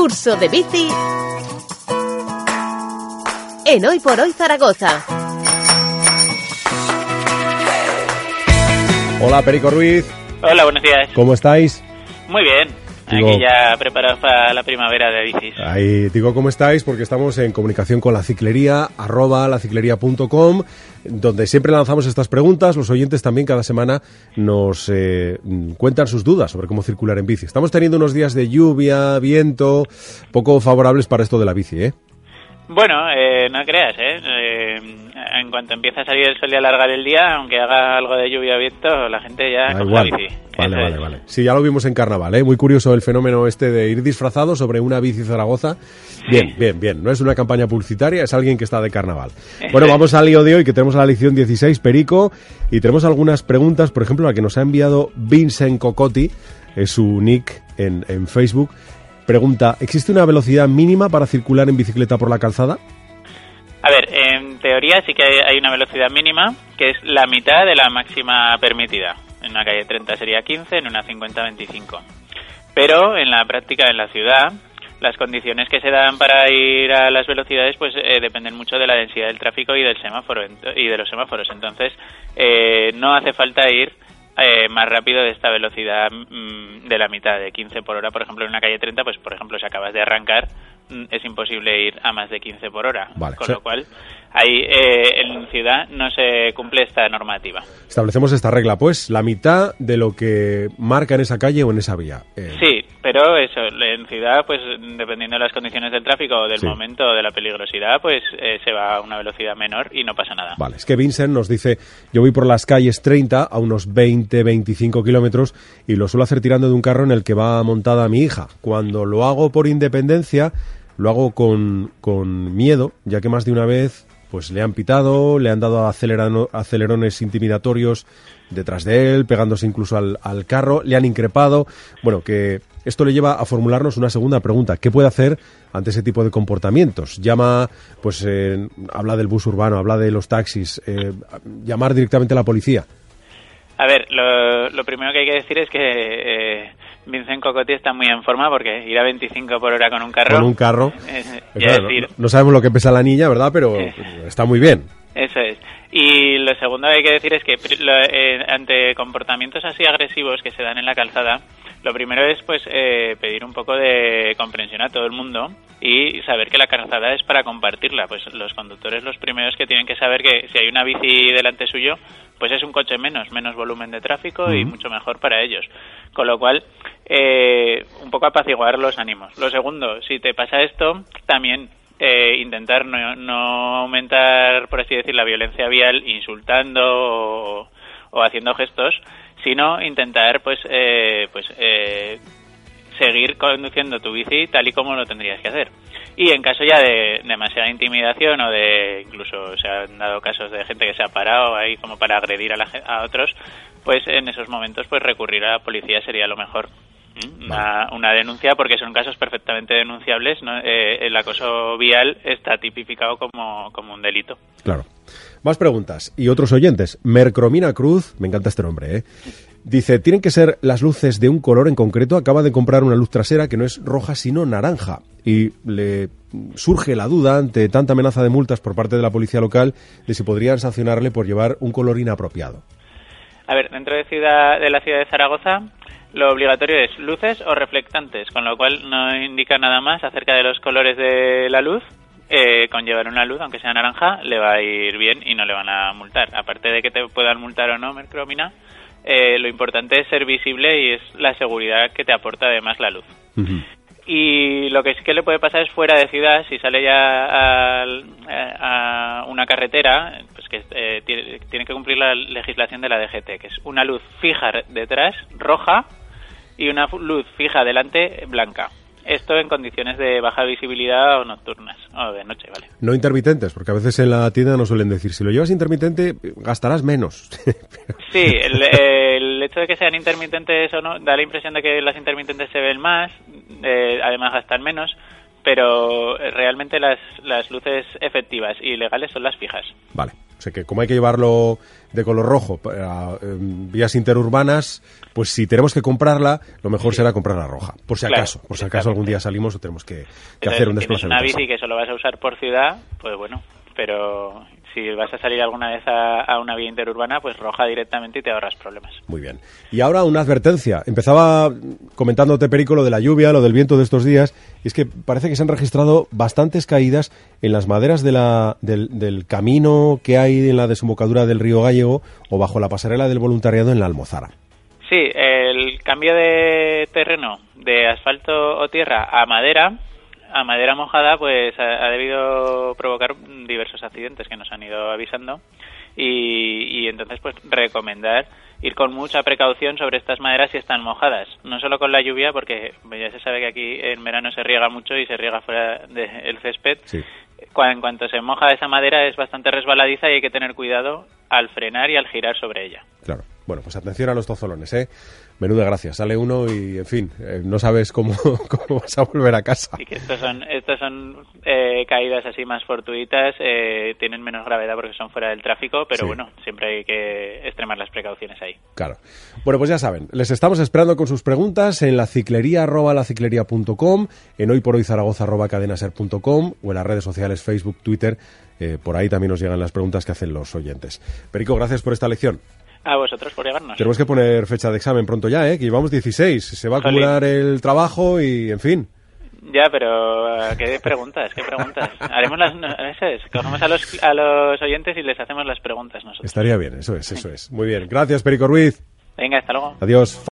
Curso de bici en Hoy por Hoy Zaragoza. Hola, Perico Ruiz. Hola, buenos días. ¿Cómo estáis? Muy bien. Digo- Aquí ya preparados para la primavera de bicis. Ahí digo cómo estáis porque estamos en comunicación con la ciclería, arroba laciclería.com, donde siempre lanzamos estas preguntas. Los oyentes también cada semana nos eh, cuentan sus dudas sobre cómo circular en bici. Estamos teniendo unos días de lluvia, viento, poco favorables para esto de la bici, ¿eh? Bueno, eh, no creas, ¿eh? Eh, En cuanto empieza a salir el sol y alargar el día, aunque haga algo de lluvia o viento, la gente ya coge igual. la bici. Vale, vale, vale. Sí, ya lo vimos en carnaval, ¿eh? Muy curioso el fenómeno este de ir disfrazado sobre una bici Zaragoza. Bien, bien, bien. No es una campaña publicitaria, es alguien que está de carnaval. Bueno, vamos al lío de hoy, que tenemos la lección 16, Perico, y tenemos algunas preguntas, por ejemplo, la que nos ha enviado Vincent Cocotti, es su nick en, en Facebook. Pregunta, ¿existe una velocidad mínima para circular en bicicleta por la calzada? A ver, en teoría sí que hay una velocidad mínima, que es la mitad de la máxima permitida. En una calle 30 sería 15, en una 50 25. Pero en la práctica en la ciudad, las condiciones que se dan para ir a las velocidades pues eh, dependen mucho de la densidad del tráfico y del semáforo y de los semáforos. Entonces, eh, no hace falta ir eh, más rápido de esta velocidad mm, de la mitad, de 15 por hora. Por ejemplo, en una calle 30, pues por ejemplo, si acabas de arrancar, mm, es imposible ir a más de 15 por hora. Vale, Con o sea- lo cual, ahí eh, en ciudad no se cumple esta normativa. Establecemos esta regla, pues, la mitad de lo que marca en esa calle o en esa vía. Eh, Sí, pero eso, en ciudad, pues dependiendo de las condiciones del tráfico o del Sí. momento de la peligrosidad, pues eh, se va a una velocidad menor y no pasa nada. Vale, es que Vincent nos dice, yo voy por las calles 30 a unos 20, 25 kilómetros y lo suelo hacer tirando de un carro en el que va montada mi hija. Cuando lo hago por independencia, lo hago con, con miedo, ya que más de una vez pues le han pitado, le han dado acelerones intimidatorios detrás de él, pegándose incluso al, al carro, le han increpado. Bueno, que esto le lleva a formularnos una segunda pregunta. ¿Qué puede hacer ante ese tipo de comportamientos? Llama, pues, eh, habla del bus urbano, habla de los taxis, eh, llamar directamente a la policía. A ver, lo, lo primero que hay que decir es que eh, Vincent Cocotti está muy en forma porque ir a 25 por hora con un carro... Con un carro. claro, decir, no, no sabemos lo que pesa la niña, ¿verdad? Pero está muy bien. Eso es. Y lo segundo que hay que decir es que lo- eh, ante comportamientos así agresivos que se dan en la calzada, lo primero es pues eh, pedir un poco de comprensión a todo el mundo y saber que la calzada es para compartirla. Pues los conductores los primeros que tienen que saber que si hay una bici delante suyo, pues es un coche menos, menos volumen de tráfico y mucho mejor para ellos. Con lo cual, eh, un poco apaciguar los ánimos. Lo segundo, si te pasa esto, también eh, intentar no, no aumentar, por así decir, la violencia vial insultando o, o haciendo gestos, sino intentar, pues, eh, pues eh, seguir conduciendo tu bici tal y como lo tendrías que hacer. Y en caso ya de demasiada intimidación o de incluso se han dado casos de gente que se ha parado ahí como para agredir a, la a otros, pues en esos momentos pues recurrir a la policía sería lo mejor. ¿Mm? Una, una denuncia porque son casos perfectamente denunciables. ¿no? Eh, el acoso vial está tipificado como, como un delito. Claro. Más preguntas. Y otros oyentes. Mercromina Cruz, me encanta este nombre, ¿eh? Dice, tienen que ser las luces de un color en concreto. Acaba de comprar una luz trasera que no es roja sino naranja. Y le surge la duda ante tanta amenaza de multas por parte de la policía local de si podrían sancionarle por llevar un color inapropiado. A ver, dentro de, ciudad, de la ciudad de Zaragoza, lo obligatorio es luces o reflectantes, con lo cual no indica nada más acerca de los colores de la luz. Eh, con llevar una luz, aunque sea naranja, le va a ir bien y no le van a multar. Aparte de que te puedan multar o no, Mercromina, eh, lo importante es ser visible y es la seguridad que te aporta además la luz. Y lo que sí que le puede pasar es fuera de ciudad, si sale ya al- eh, a, una carretera, pues que eh, tiene, tiene que cumplir la legislación de la DGT, que es una luz fija detrás, roja, y una luz fija delante, blanca. Esto en condiciones de baja visibilidad o nocturnas, o de noche, ¿vale? No intermitentes, porque a veces en la tienda nos suelen decir, si lo llevas intermitente, gastarás menos. Sí, el, el hecho de que sean intermitentes o no da la impresión de que las intermitentes se ven más, eh, además gastan menos, pero eh, realmente las, las luces efectivas y legales son las fijas. Vale. O sea que como hay que llevarlo de color rojo para eh, vías interurbanas, pues si tenemos que comprarla, lo mejor será comprarla roja, por si Claro, acaso, por si acaso algún día salimos o tenemos que, que Entonces, hacer un si desplazamiento. una bici que solo vas a usar por ciudad, pues bueno, pero si vas a salir alguna vez a, a una vía interurbana, pues roja directamente y te ahorras problemas. Muy bien. Y ahora una advertencia. Empezaba comentándote, Perico, lo de la lluvia, lo del viento de estos días. Y es que parece que se han registrado bastantes caídas en las maderas de la- del, del camino que hay en la desembocadura del río Gallego o bajo la pasarela del voluntariado en la Almozara. Sí, el cambio de terreno de asfalto o tierra a madera, a madera mojada, pues ha, ha debido provocar diversos accidentes que nos han ido avisando y, y entonces pues recomendar ir con mucha precaución sobre estas maderas si están mojadas, no solo con la lluvia porque ya se sabe que aquí en verano se riega mucho y se riega fuera del césped. Sí. Cua- En cuanto se moja esa madera es bastante resbaladiza y hay que tener cuidado al frenar y al girar sobre ella. Claro. Bueno, pues atención a los tozolones, ¿eh? Menuda gracia. Sale uno y, en fin, eh, no sabes cómo, cómo vas a volver a casa. Así que estos son, estos son eh, caídas así más fortuitas, eh, tienen menos gravedad porque son fuera del tráfico, pero Sí. bueno, siempre hay que extremar las precauciones ahí. Claro. Bueno, pues ya saben, les estamos esperando con sus preguntas en la ciclería arroba laciclería.com, en hoy por hoy Zaragoza arroba cadenaser.com o en las redes sociales Facebook, Twitter. eh, por ahí también nos llegan las preguntas que hacen los oyentes. Perico, gracias por esta lección. A vosotros por llevarnos. Tenemos que poner fecha de examen pronto ya, ¿eh? Que llevamos 16. Se va a Jolín. acumular el trabajo y, en fin. Ya, pero eh, ¿qué preguntas? ¿Qué preguntas? Haremos las... no, Eso es, cogemos a los, a los oyentes y les hacemos las preguntas nosotros. Estaría bien, eso es, eso es. Muy bien. Gracias, Perico Ruiz. Venga, hasta luego. Adiós.